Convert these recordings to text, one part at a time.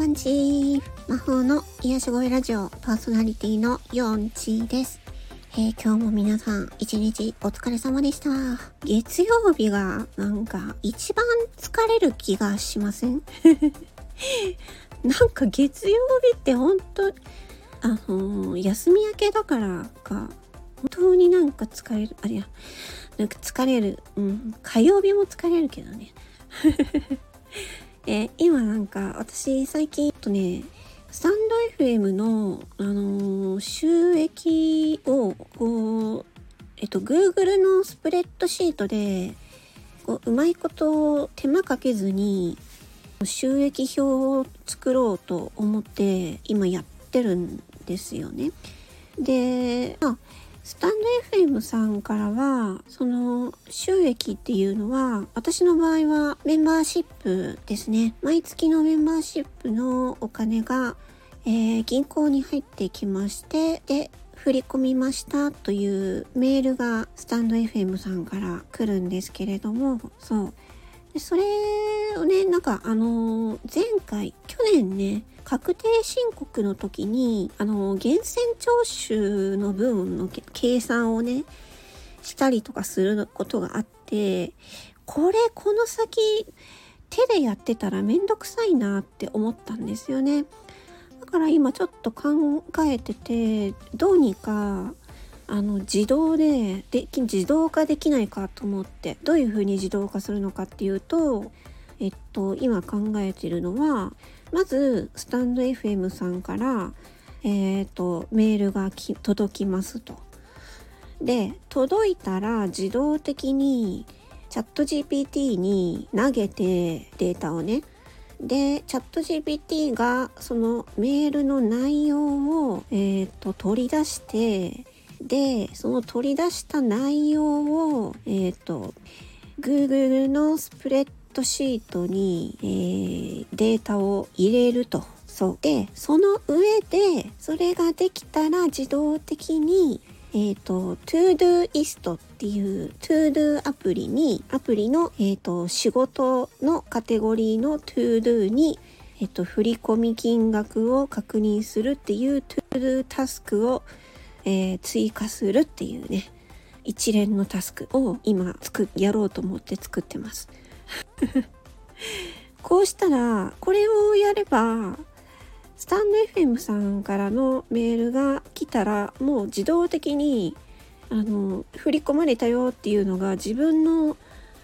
ばんち魔法の癒し声ラジオパーソナリティのヨンチです。えー、今日も皆さん一日お疲れ様でした。月曜日がなんか一番疲れる気がしません？なんか月曜日ってほんと、あのー、休み明けだからか、本当になんか疲れる、あれや、なんか疲れる、うん、火曜日も疲れるけどね。え今なんか私最近とねスタンド FM の、あのー、収益をこう、えっと、Google のスプレッドシートでこううまいこと手間かけずに収益表を作ろうと思って今やってるんですよね。で、まあ、スタンド FM さんからは、その収益っていうのは、私の場合はメンバーシップですね。毎月のメンバーシップのお金が、えー、銀行に入ってきまして、で、振り込みましたというメールがスタンド FM さんから来るんですけれども、そう。でそれをね、なんかあのー、前回、去年ね、確定申告の時に、あのー、源泉徴収の分の計算をね、したりとかすることがあって、これ、この先、手でやってたらめんどくさいなって思ったんですよね。だから今ちょっと考えてて、どうにかあの自動でで自動化できないかと思ってどういうふうに自動化するのかっていうとえっと今考えているのはまずスタンド FM さんからえっとメールが届きますと。で届いたら自動的にチャット GPT に投げてデータをねでチャット GPT がそのメールの内容を、えーと取り出してで、その取り出した内容を、えっ、ー、と、Google のスプレッドシートに、えー、データを入れると。そう。で、その上で、それができたら自動的に、えっ、ー、と、ToDoist っていう ToDo アプリに、アプリの、え、ー、と、仕事のカテゴリーの ToDo に、えっ、と、振込金額を確認するっていう ToDo タスクをえー、追加するっていうね一連のタスクを今作やろうと思って作ってます こうしたらこれをやればスタンド FM さんからのメールが来たらもう自動的にあの振り込まれたよっていうのが自分の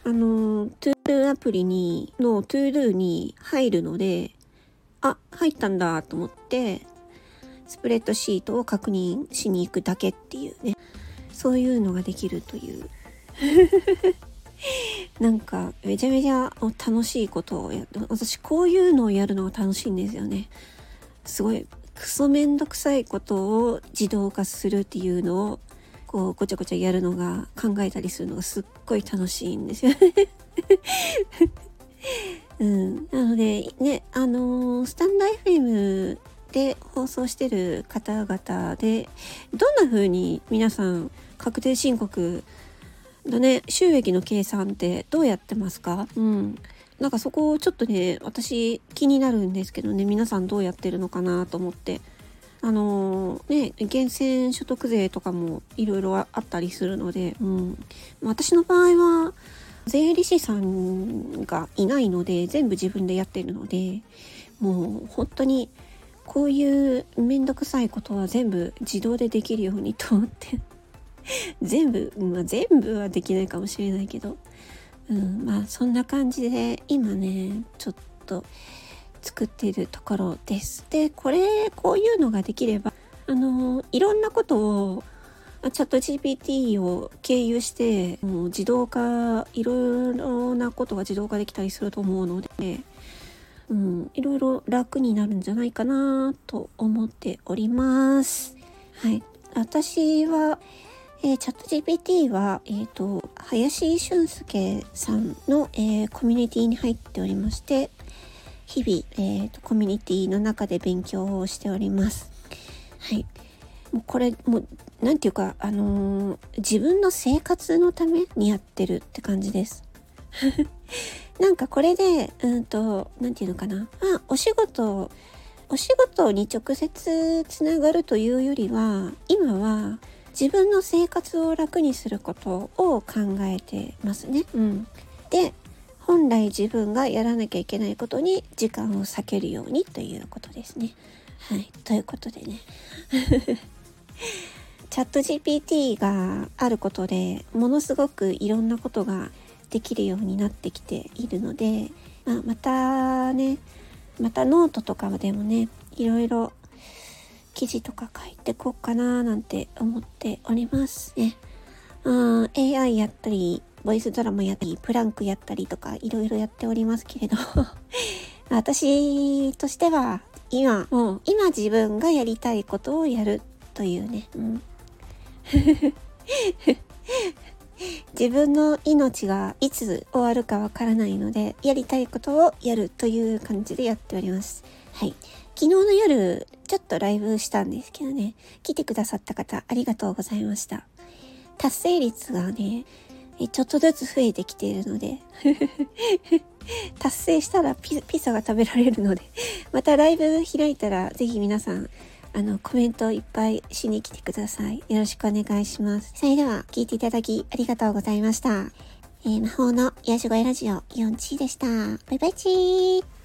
あの ToDo アプリにの ToDo に入るのであ入ったんだと思ってスプレッドシートを確認しに行くだけっていうね。そういうのができるという。なんかめちゃめちゃ楽しいことをやって私こういうのをやるのが楽しいんですよね。すごいクソめんどくさいことを自動化するっていうのをこうごちゃごちゃやるのが考えたりするのがすっごい楽しいんですよね。うん、なのでねあのー、スタンド FM で放送してる方々でどんな風に皆さん確定申告のね。収益の計算ってどうやってますか？うん。なんかそこをちょっとね私気になるんですけどね。皆さんどうやってるのかなと思って。あのー、ね源泉所得税とかもいろいろあったりするので、うん、私の場合は税理士さんがいないので全部自分でやってるのでもう本当にこういうめんどくさいことは全部自動でできるようにと思って 全部、まあ、全部はできないかもしれないけど、うん、まあそんな感じで今ねちょっと作っているところです。でこれこういうのができればあのいろんなことをチャット GPT を経由してもう自動化いろいろなことが自動化できたりすると思うのでうん、いろいろ楽になるんじゃないかなと思っております。はい。私は、えー、チャット GPT は、え、ー、と、林俊介さんの、えー、コミュニティに入っておりまして、日々、えーと、コミュニティの中で勉強をしております。はい。もうこれ、もう、なんていうか、あのー、自分の生活のためにやってるって感じです。なんかこれで、うんと、なんていうのかな。まあ、お仕事、お仕事に直接つながるというよりは、今は自分の生活を楽にすることを考えてますね。うん。で、本来自分がやらなきゃいけないことに時間を避けるようにということですね。はい。ということでね。チャット GPT があることでものすごくいろんなことができるようになってきているので、まあ、またねまたノートとかでもねいろいろ記事とか書いてこうかななんて思っておりますね。あ AI やったりボイスドラマやったりプランクやったりとかいろいろやっておりますけれど。私としては今もう今自分がやりたいことをやるというね、うん、自分の命がいつ終わるかわからないので、やりたいことをやるという感じでやっております。はい。昨日の夜、ちょっとライブしたんですけどね、来てくださった方、ありがとうございました。達成率がね、ちょっとずつ増えてきているので 達成したらピザが食べられるのでまたライブ開いたら、ぜひ皆さん、あの、コメントいっぱいしに来てください。よろしくお願いします。それでは、聞いていただきありがとうございました。えー、魔法の癒し声ラジオ4チーでした。バイバイチー